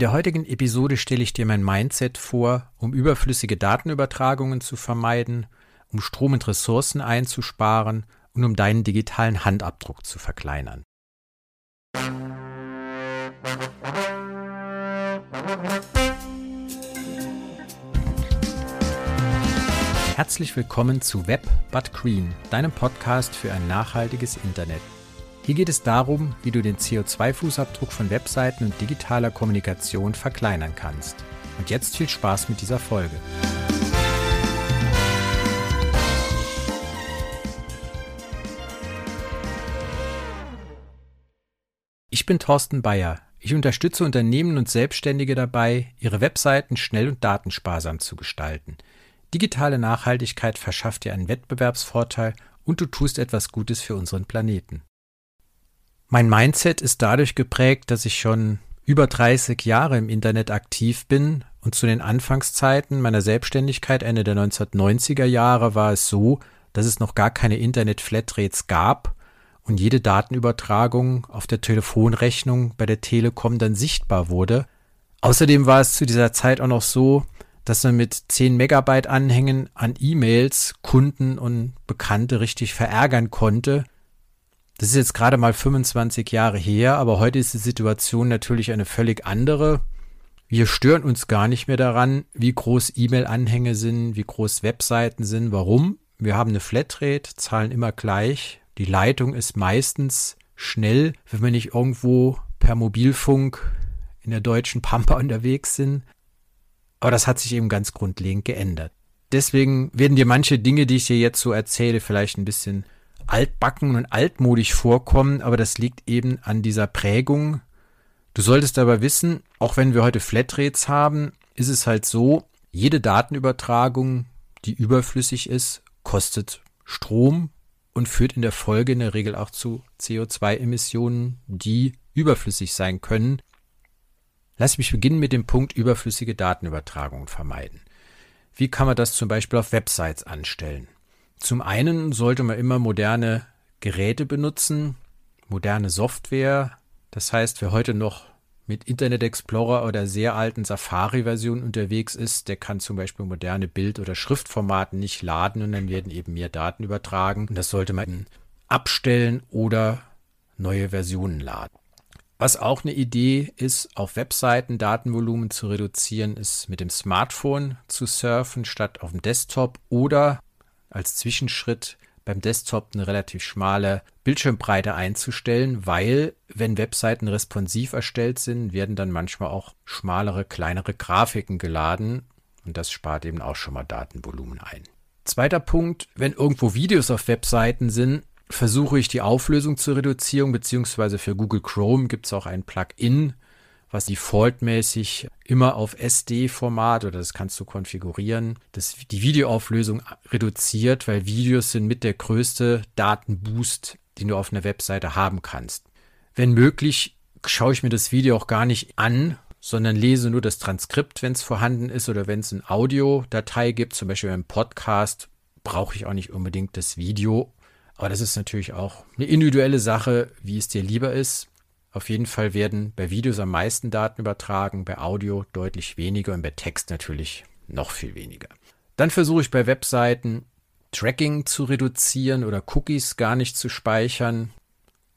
der heutigen Episode stelle ich dir mein Mindset vor, um überflüssige Datenübertragungen zu vermeiden, um Strom und Ressourcen einzusparen und um deinen digitalen Handabdruck zu verkleinern. Herzlich willkommen zu Web But Green, deinem Podcast für ein nachhaltiges Internet. Hier geht es darum, wie du den CO2-Fußabdruck von Webseiten und digitaler Kommunikation verkleinern kannst. Und jetzt viel Spaß mit dieser Folge. Ich bin Thorsten Bayer. Ich unterstütze Unternehmen und Selbstständige dabei, ihre Webseiten schnell und datensparsam zu gestalten. Digitale Nachhaltigkeit verschafft dir einen Wettbewerbsvorteil und du tust etwas Gutes für unseren Planeten. Mein Mindset ist dadurch geprägt, dass ich schon über 30 Jahre im Internet aktiv bin und zu den Anfangszeiten meiner Selbstständigkeit Ende der 1990er Jahre war es so, dass es noch gar keine Internet-Flatrates gab und jede Datenübertragung auf der Telefonrechnung bei der Telekom dann sichtbar wurde. Außerdem war es zu dieser Zeit auch noch so, dass man mit 10 Megabyte Anhängen an E-Mails Kunden und Bekannte richtig verärgern konnte, das ist jetzt gerade mal 25 Jahre her, aber heute ist die Situation natürlich eine völlig andere. Wir stören uns gar nicht mehr daran, wie groß E-Mail-Anhänge sind, wie groß Webseiten sind. Warum? Wir haben eine Flatrate, zahlen immer gleich. Die Leitung ist meistens schnell, wenn wir nicht irgendwo per Mobilfunk in der deutschen Pampa unterwegs sind. Aber das hat sich eben ganz grundlegend geändert. Deswegen werden dir manche Dinge, die ich dir jetzt so erzähle, vielleicht ein bisschen altbacken und altmodisch vorkommen, aber das liegt eben an dieser Prägung. Du solltest aber wissen, auch wenn wir heute Flatrates haben, ist es halt so, jede Datenübertragung, die überflüssig ist, kostet Strom und führt in der Folge in der Regel auch zu CO2-Emissionen, die überflüssig sein können. Lass mich beginnen mit dem Punkt überflüssige Datenübertragung vermeiden. Wie kann man das zum Beispiel auf Websites anstellen? Zum einen sollte man immer moderne Geräte benutzen, moderne Software. Das heißt, wer heute noch mit Internet Explorer oder sehr alten Safari-Versionen unterwegs ist, der kann zum Beispiel moderne Bild- oder Schriftformaten nicht laden und dann werden eben mehr Daten übertragen. Das sollte man abstellen oder neue Versionen laden. Was auch eine Idee ist, auf Webseiten Datenvolumen zu reduzieren, ist mit dem Smartphone zu surfen statt auf dem Desktop oder als Zwischenschritt beim Desktop eine relativ schmale Bildschirmbreite einzustellen, weil wenn Webseiten responsiv erstellt sind, werden dann manchmal auch schmalere, kleinere Grafiken geladen und das spart eben auch schon mal Datenvolumen ein. Zweiter Punkt, wenn irgendwo Videos auf Webseiten sind, versuche ich die Auflösung zur Reduzierung, beziehungsweise für Google Chrome gibt es auch ein Plugin, was defaultmäßig immer auf SD-Format oder das kannst du konfigurieren, das die Videoauflösung reduziert, weil Videos sind mit der größte Datenboost, den du auf einer Webseite haben kannst. Wenn möglich, schaue ich mir das Video auch gar nicht an, sondern lese nur das Transkript, wenn es vorhanden ist oder wenn es eine Audiodatei gibt, zum Beispiel beim Podcast, brauche ich auch nicht unbedingt das Video. Aber das ist natürlich auch eine individuelle Sache, wie es dir lieber ist. Auf jeden Fall werden bei Videos am meisten Daten übertragen, bei Audio deutlich weniger und bei Text natürlich noch viel weniger. Dann versuche ich bei Webseiten Tracking zu reduzieren oder Cookies gar nicht zu speichern,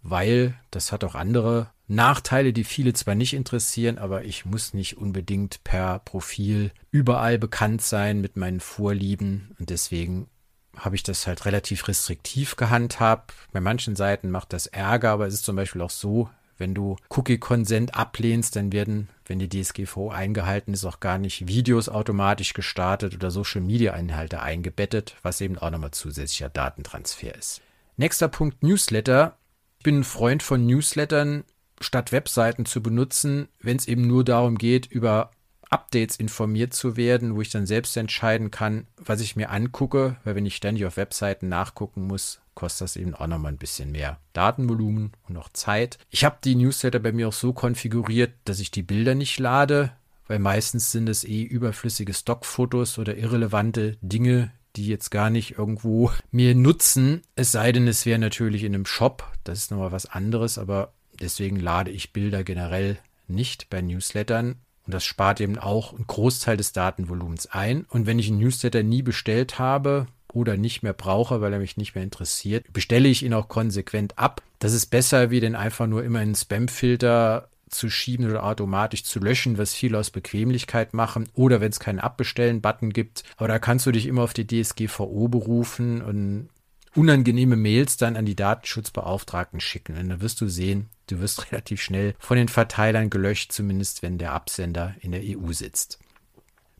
weil das hat auch andere Nachteile, die viele zwar nicht interessieren, aber ich muss nicht unbedingt per Profil überall bekannt sein mit meinen Vorlieben und deswegen habe ich das halt relativ restriktiv gehandhabt. Bei manchen Seiten macht das Ärger, aber es ist zum Beispiel auch so, wenn du Cookie-Consent ablehnst, dann werden, wenn die DSGVO eingehalten ist, auch gar nicht Videos automatisch gestartet oder Social-Media-Inhalte eingebettet, was eben auch nochmal zusätzlicher Datentransfer ist. Nächster Punkt Newsletter. Ich bin ein Freund von Newslettern, statt Webseiten zu benutzen, wenn es eben nur darum geht, über Updates informiert zu werden, wo ich dann selbst entscheiden kann, was ich mir angucke, weil wenn ich ständig auf Webseiten nachgucken muss, kostet das eben auch nochmal ein bisschen mehr Datenvolumen und auch Zeit. Ich habe die Newsletter bei mir auch so konfiguriert, dass ich die Bilder nicht lade, weil meistens sind es eh überflüssige Stockfotos oder irrelevante Dinge, die jetzt gar nicht irgendwo mir nutzen. Es sei denn, es wäre natürlich in einem Shop, das ist nochmal was anderes, aber deswegen lade ich Bilder generell nicht bei Newslettern. Und das spart eben auch einen Großteil des Datenvolumens ein. Und wenn ich einen Newsletter nie bestellt habe oder nicht mehr brauche, weil er mich nicht mehr interessiert, bestelle ich ihn auch konsequent ab. Das ist besser, wie den einfach nur immer in Spamfilter zu schieben oder automatisch zu löschen, was viele aus Bequemlichkeit machen. Oder wenn es keinen Abbestellen-Button gibt. Aber da kannst du dich immer auf die DSGVO berufen und unangenehme Mails dann an die Datenschutzbeauftragten schicken. Und dann wirst du sehen, du wirst relativ schnell von den Verteilern gelöscht, zumindest wenn der Absender in der EU sitzt.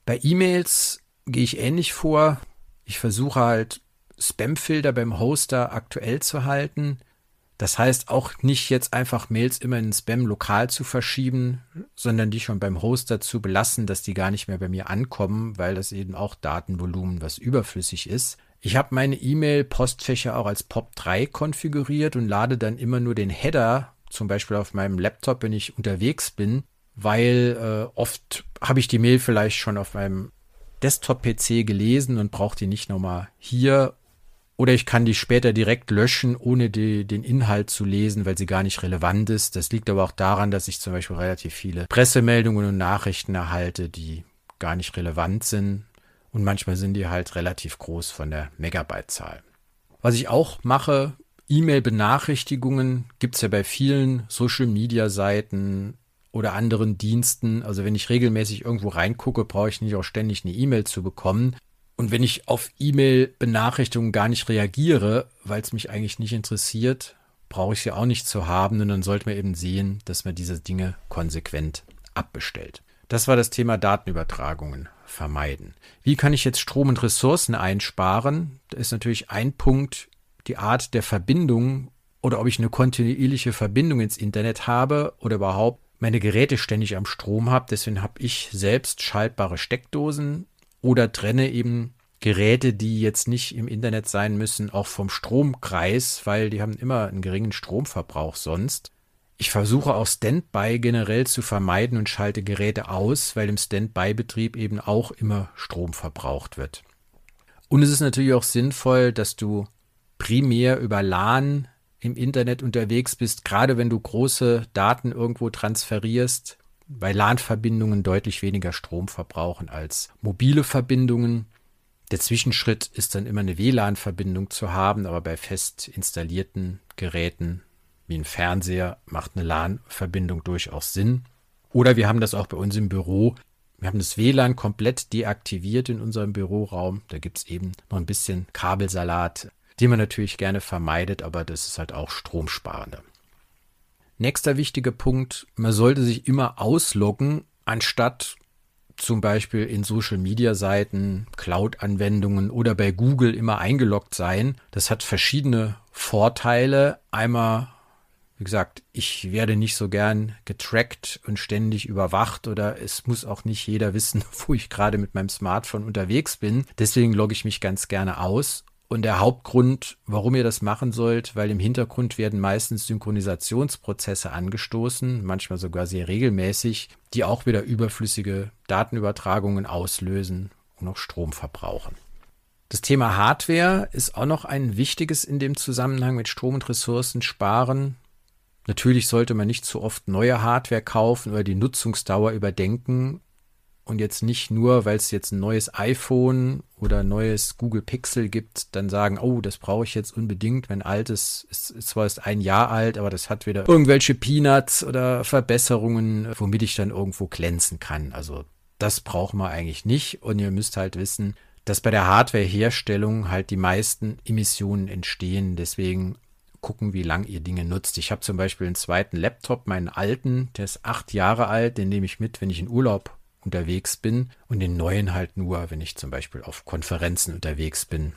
Bei E-Mails gehe ich ähnlich vor. Ich versuche halt Spamfilter beim Hoster aktuell zu halten. Das heißt auch nicht jetzt einfach Mails immer in Spam lokal zu verschieben, sondern die schon beim Hoster zu belassen, dass die gar nicht mehr bei mir ankommen, weil das eben auch Datenvolumen, was überflüssig ist. Ich habe meine E-Mail-Postfächer auch als POP3 konfiguriert und lade dann immer nur den Header, zum Beispiel auf meinem Laptop, wenn ich unterwegs bin, weil äh, oft habe ich die Mail vielleicht schon auf meinem Desktop-PC gelesen und brauche die nicht nochmal hier. Oder ich kann die später direkt löschen, ohne die, den Inhalt zu lesen, weil sie gar nicht relevant ist. Das liegt aber auch daran, dass ich zum Beispiel relativ viele Pressemeldungen und Nachrichten erhalte, die gar nicht relevant sind und manchmal sind die halt relativ groß von der Megabyte-Zahl. Was ich auch mache, E-Mail-Benachrichtigungen gibt es ja bei vielen Social-Media-Seiten oder anderen Diensten. Also wenn ich regelmäßig irgendwo reingucke, brauche ich nicht auch ständig eine E-Mail zu bekommen. Und wenn ich auf E-Mail-Benachrichtigungen gar nicht reagiere, weil es mich eigentlich nicht interessiert, brauche ich sie auch nicht zu haben. Und dann sollte man eben sehen, dass man diese Dinge konsequent abbestellt. Das war das Thema Datenübertragungen vermeiden. Wie kann ich jetzt Strom und Ressourcen einsparen? Da ist natürlich ein Punkt die Art der Verbindung oder ob ich eine kontinuierliche Verbindung ins Internet habe oder überhaupt meine Geräte ständig am Strom habe. Deswegen habe ich selbst schaltbare Steckdosen oder trenne eben Geräte, die jetzt nicht im Internet sein müssen, auch vom Stromkreis, weil die haben immer einen geringen Stromverbrauch sonst. Ich versuche auch Standby generell zu vermeiden und schalte Geräte aus, weil im Standby-Betrieb eben auch immer Strom verbraucht wird. Und es ist natürlich auch sinnvoll, dass du primär über LAN im Internet unterwegs bist, gerade wenn du große Daten irgendwo transferierst, weil LAN-Verbindungen deutlich weniger Strom verbrauchen als mobile Verbindungen. Der Zwischenschritt ist dann immer eine WLAN-Verbindung zu haben, aber bei fest installierten Geräten wie ein Fernseher macht eine LAN-Verbindung durchaus Sinn. Oder wir haben das auch bei uns im Büro. Wir haben das WLAN komplett deaktiviert in unserem Büroraum. Da gibt es eben noch ein bisschen Kabelsalat, den man natürlich gerne vermeidet, aber das ist halt auch stromsparender. Nächster wichtiger Punkt, man sollte sich immer ausloggen, anstatt zum Beispiel in Social-Media-Seiten, Cloud-Anwendungen oder bei Google immer eingeloggt sein. Das hat verschiedene Vorteile. Einmal wie gesagt, ich werde nicht so gern getrackt und ständig überwacht oder es muss auch nicht jeder wissen, wo ich gerade mit meinem Smartphone unterwegs bin. Deswegen logge ich mich ganz gerne aus. Und der Hauptgrund, warum ihr das machen sollt, weil im Hintergrund werden meistens Synchronisationsprozesse angestoßen, manchmal sogar sehr regelmäßig, die auch wieder überflüssige Datenübertragungen auslösen und auch Strom verbrauchen. Das Thema Hardware ist auch noch ein wichtiges in dem Zusammenhang mit Strom und Ressourcen sparen. Natürlich sollte man nicht zu oft neue Hardware kaufen oder die Nutzungsdauer überdenken und jetzt nicht nur, weil es jetzt ein neues iPhone oder ein neues Google Pixel gibt, dann sagen, oh, das brauche ich jetzt unbedingt. Mein altes ist, ist zwar ist ein Jahr alt, aber das hat wieder irgendwelche Peanuts oder Verbesserungen, womit ich dann irgendwo glänzen kann. Also das braucht man eigentlich nicht. Und ihr müsst halt wissen, dass bei der Hardwareherstellung halt die meisten Emissionen entstehen. Deswegen gucken, wie lang ihr Dinge nutzt. Ich habe zum Beispiel einen zweiten Laptop, meinen alten, der ist acht Jahre alt, den nehme ich mit, wenn ich in Urlaub unterwegs bin und den neuen halt nur, wenn ich zum Beispiel auf Konferenzen unterwegs bin.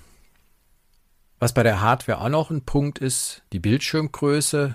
Was bei der Hardware auch noch ein Punkt ist, die Bildschirmgröße.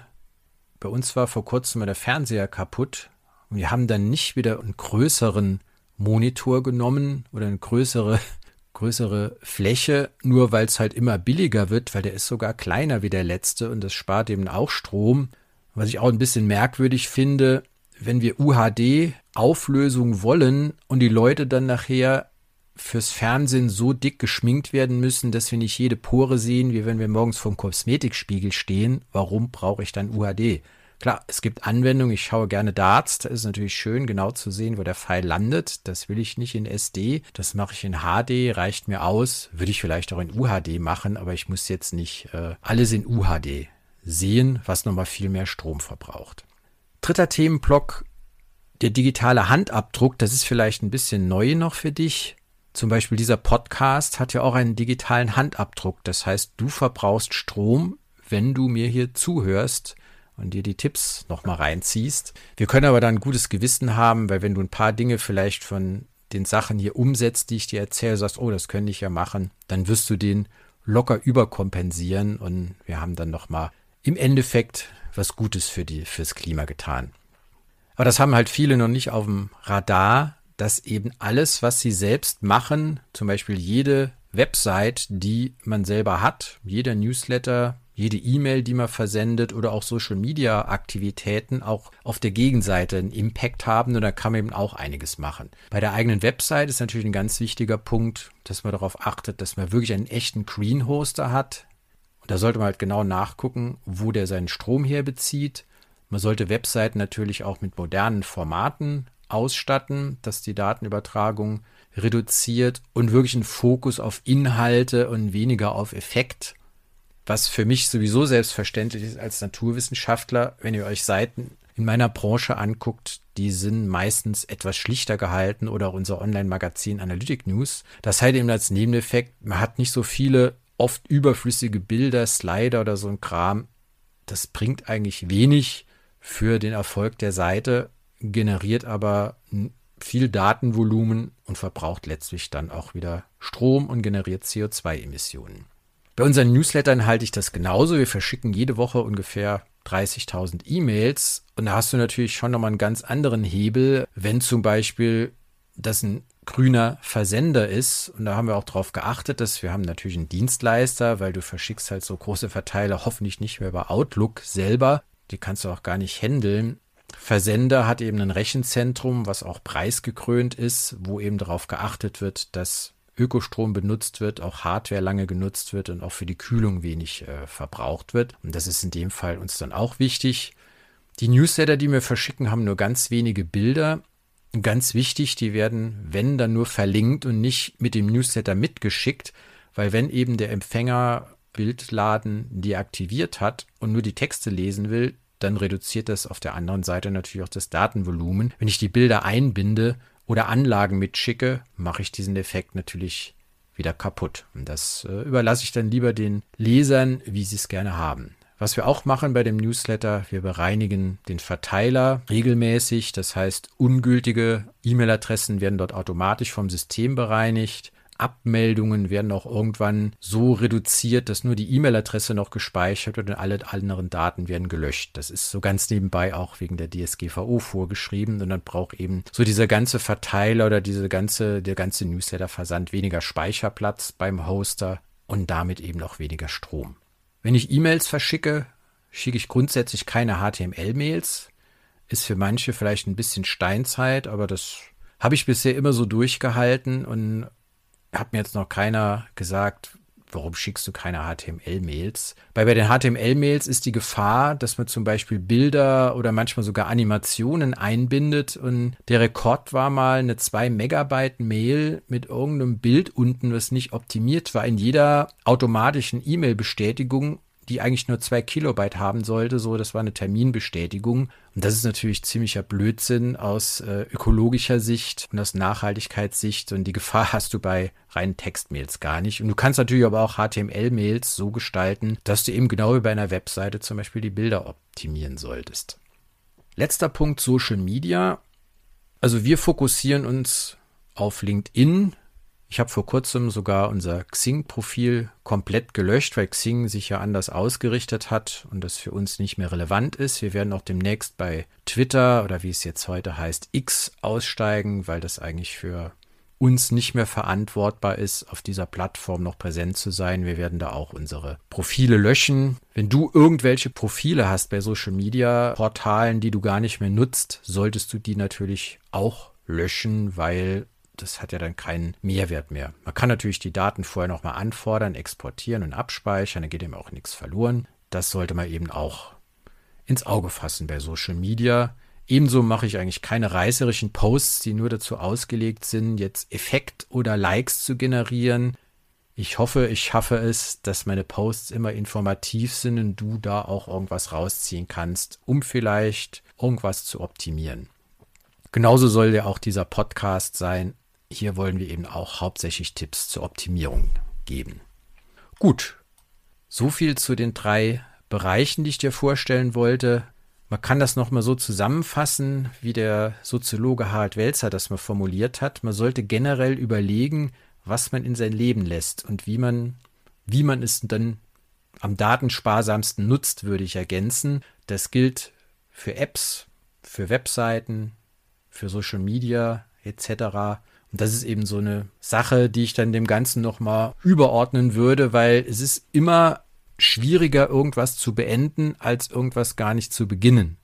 Bei uns war vor kurzem mal der Fernseher kaputt und wir haben dann nicht wieder einen größeren Monitor genommen oder eine größere größere Fläche, nur weil es halt immer billiger wird, weil der ist sogar kleiner wie der letzte und das spart eben auch Strom. Was ich auch ein bisschen merkwürdig finde, wenn wir UHD-Auflösung wollen und die Leute dann nachher fürs Fernsehen so dick geschminkt werden müssen, dass wir nicht jede Pore sehen, wie wenn wir morgens vom Kosmetikspiegel stehen, warum brauche ich dann UHD? Klar, es gibt Anwendungen, ich schaue gerne Darts, da ist natürlich schön, genau zu sehen, wo der Pfeil landet. Das will ich nicht in SD, das mache ich in HD, reicht mir aus. Würde ich vielleicht auch in UHD machen, aber ich muss jetzt nicht äh, alles in UHD sehen, was nochmal viel mehr Strom verbraucht. Dritter Themenblock, der digitale Handabdruck, das ist vielleicht ein bisschen neu noch für dich. Zum Beispiel dieser Podcast hat ja auch einen digitalen Handabdruck. Das heißt, du verbrauchst Strom, wenn du mir hier zuhörst und dir die Tipps nochmal reinziehst. Wir können aber dann ein gutes Gewissen haben, weil wenn du ein paar Dinge vielleicht von den Sachen hier umsetzt, die ich dir erzähle, sagst, oh, das könnte ich ja machen, dann wirst du den locker überkompensieren und wir haben dann nochmal im Endeffekt was Gutes für die, fürs Klima getan. Aber das haben halt viele noch nicht auf dem Radar, dass eben alles, was sie selbst machen, zum Beispiel jede Website, die man selber hat, jeder Newsletter, jede E-Mail, die man versendet oder auch Social Media Aktivitäten auch auf der Gegenseite einen Impact haben und da kann man eben auch einiges machen. Bei der eigenen Website ist natürlich ein ganz wichtiger Punkt, dass man darauf achtet, dass man wirklich einen echten Green Hoster hat. Und da sollte man halt genau nachgucken, wo der seinen Strom herbezieht. Man sollte Webseiten natürlich auch mit modernen Formaten ausstatten, dass die Datenübertragung reduziert und wirklich einen Fokus auf Inhalte und weniger auf Effekt was für mich sowieso selbstverständlich ist als Naturwissenschaftler, wenn ihr euch Seiten in meiner Branche anguckt, die sind meistens etwas schlichter gehalten oder auch unser Online-Magazin Analytic News. Das hat eben als Nebeneffekt, man hat nicht so viele oft überflüssige Bilder, Slider oder so ein Kram. Das bringt eigentlich wenig für den Erfolg der Seite, generiert aber viel Datenvolumen und verbraucht letztlich dann auch wieder Strom und generiert CO2-Emissionen. Bei unseren Newslettern halte ich das genauso. Wir verschicken jede Woche ungefähr 30.000 E-Mails und da hast du natürlich schon nochmal einen ganz anderen Hebel, wenn zum Beispiel das ein grüner Versender ist. Und da haben wir auch darauf geachtet, dass wir haben natürlich einen Dienstleister, weil du verschickst halt so große Verteiler hoffentlich nicht mehr über Outlook selber. Die kannst du auch gar nicht handeln. Versender hat eben ein Rechenzentrum, was auch preisgekrönt ist, wo eben darauf geachtet wird, dass Ökostrom benutzt wird, auch Hardware lange genutzt wird und auch für die Kühlung wenig äh, verbraucht wird. Und das ist in dem Fall uns dann auch wichtig. Die Newsletter, die wir verschicken, haben nur ganz wenige Bilder. Ganz wichtig, die werden, wenn, dann nur verlinkt und nicht mit dem Newsletter mitgeschickt, weil wenn eben der Empfänger Bildladen deaktiviert hat und nur die Texte lesen will, dann reduziert das auf der anderen Seite natürlich auch das Datenvolumen. Wenn ich die Bilder einbinde, oder Anlagen mitschicke, mache ich diesen Effekt natürlich wieder kaputt. Und das äh, überlasse ich dann lieber den Lesern, wie sie es gerne haben. Was wir auch machen bei dem Newsletter, wir bereinigen den Verteiler regelmäßig. Das heißt, ungültige E-Mail-Adressen werden dort automatisch vom System bereinigt. Abmeldungen werden auch irgendwann so reduziert, dass nur die E-Mail-Adresse noch gespeichert wird und alle anderen Daten werden gelöscht. Das ist so ganz nebenbei auch wegen der DSGVO vorgeschrieben und dann braucht eben so dieser ganze Verteiler oder diese ganze, der ganze Newsletter-Versand weniger Speicherplatz beim Hoster und damit eben auch weniger Strom. Wenn ich E-Mails verschicke, schicke ich grundsätzlich keine HTML-Mails. Ist für manche vielleicht ein bisschen Steinzeit, aber das habe ich bisher immer so durchgehalten und hat mir jetzt noch keiner gesagt, warum schickst du keine HTML-Mails? Weil bei den HTML-Mails ist die Gefahr, dass man zum Beispiel Bilder oder manchmal sogar Animationen einbindet und der Rekord war mal eine 2 Megabyte Mail mit irgendeinem Bild unten, was nicht optimiert war. In jeder automatischen E-Mail-Bestätigung die eigentlich nur zwei Kilobyte haben sollte. So, das war eine Terminbestätigung. Und das ist natürlich ziemlicher Blödsinn aus äh, ökologischer Sicht und aus Nachhaltigkeitssicht. Und die Gefahr hast du bei reinen Textmails gar nicht. Und du kannst natürlich aber auch HTML-Mails so gestalten, dass du eben genau wie bei einer Webseite zum Beispiel die Bilder optimieren solltest. Letzter Punkt Social Media. Also wir fokussieren uns auf LinkedIn, ich habe vor kurzem sogar unser Xing-Profil komplett gelöscht, weil Xing sich ja anders ausgerichtet hat und das für uns nicht mehr relevant ist. Wir werden auch demnächst bei Twitter oder wie es jetzt heute heißt, X aussteigen, weil das eigentlich für uns nicht mehr verantwortbar ist, auf dieser Plattform noch präsent zu sein. Wir werden da auch unsere Profile löschen. Wenn du irgendwelche Profile hast bei Social Media Portalen, die du gar nicht mehr nutzt, solltest du die natürlich auch löschen, weil das hat ja dann keinen Mehrwert mehr. Man kann natürlich die Daten vorher nochmal anfordern, exportieren und abspeichern, dann geht ihm auch nichts verloren. Das sollte man eben auch ins Auge fassen bei Social Media. Ebenso mache ich eigentlich keine reißerischen Posts, die nur dazu ausgelegt sind, jetzt Effekt oder Likes zu generieren. Ich hoffe, ich schaffe es, dass meine Posts immer informativ sind und du da auch irgendwas rausziehen kannst, um vielleicht irgendwas zu optimieren. Genauso soll ja auch dieser Podcast sein. Hier wollen wir eben auch hauptsächlich Tipps zur Optimierung geben. Gut, so viel zu den drei Bereichen, die ich dir vorstellen wollte. Man kann das nochmal so zusammenfassen, wie der Soziologe Harald Welzer das mal formuliert hat. Man sollte generell überlegen, was man in sein Leben lässt und wie man, wie man es dann am datensparsamsten nutzt, würde ich ergänzen. Das gilt für Apps, für Webseiten, für Social Media etc. Und das ist eben so eine Sache, die ich dann dem Ganzen nochmal überordnen würde, weil es ist immer schwieriger, irgendwas zu beenden, als irgendwas gar nicht zu beginnen.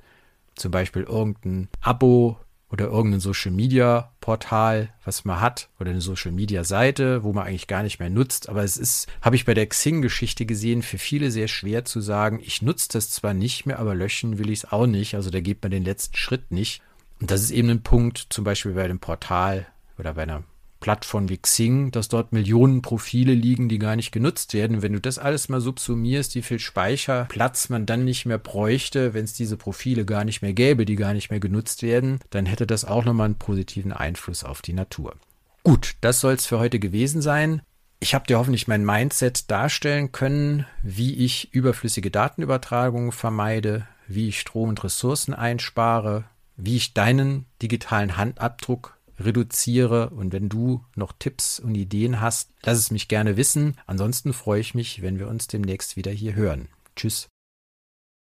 Zum Beispiel irgendein Abo oder irgendein Social Media Portal, was man hat, oder eine Social Media Seite, wo man eigentlich gar nicht mehr nutzt. Aber es ist, habe ich bei der Xing-Geschichte gesehen, für viele sehr schwer zu sagen, ich nutze das zwar nicht mehr, aber löschen will ich es auch nicht. Also da geht man den letzten Schritt nicht. Und das ist eben ein Punkt, zum Beispiel bei einem Portal oder bei einer Plattform wie Xing, dass dort Millionen Profile liegen, die gar nicht genutzt werden. Wenn du das alles mal subsumierst, wie viel Speicherplatz man dann nicht mehr bräuchte, wenn es diese Profile gar nicht mehr gäbe, die gar nicht mehr genutzt werden, dann hätte das auch nochmal einen positiven Einfluss auf die Natur. Gut, das soll es für heute gewesen sein. Ich habe dir hoffentlich mein Mindset darstellen können, wie ich überflüssige Datenübertragungen vermeide, wie ich Strom und Ressourcen einspare, wie ich deinen digitalen Handabdruck reduziere. Und wenn du noch Tipps und Ideen hast, lass es mich gerne wissen. Ansonsten freue ich mich, wenn wir uns demnächst wieder hier hören. Tschüss.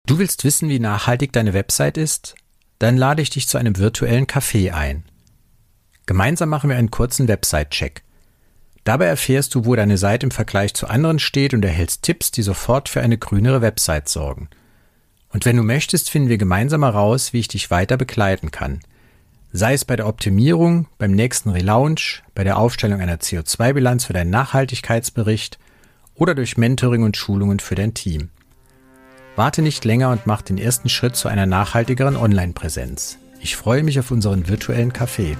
Du willst wissen, wie nachhaltig deine Website ist? Dann lade ich dich zu einem virtuellen Café ein. Gemeinsam machen wir einen kurzen Website-Check. Dabei erfährst du, wo deine Seite im Vergleich zu anderen steht und erhältst Tipps, die sofort für eine grünere Website sorgen. Und wenn du möchtest, finden wir gemeinsam heraus, wie ich dich weiter begleiten kann. Sei es bei der Optimierung, beim nächsten Relaunch, bei der Aufstellung einer CO2-Bilanz für deinen Nachhaltigkeitsbericht oder durch Mentoring und Schulungen für dein Team. Warte nicht länger und mach den ersten Schritt zu einer nachhaltigeren Online-Präsenz. Ich freue mich auf unseren virtuellen Café.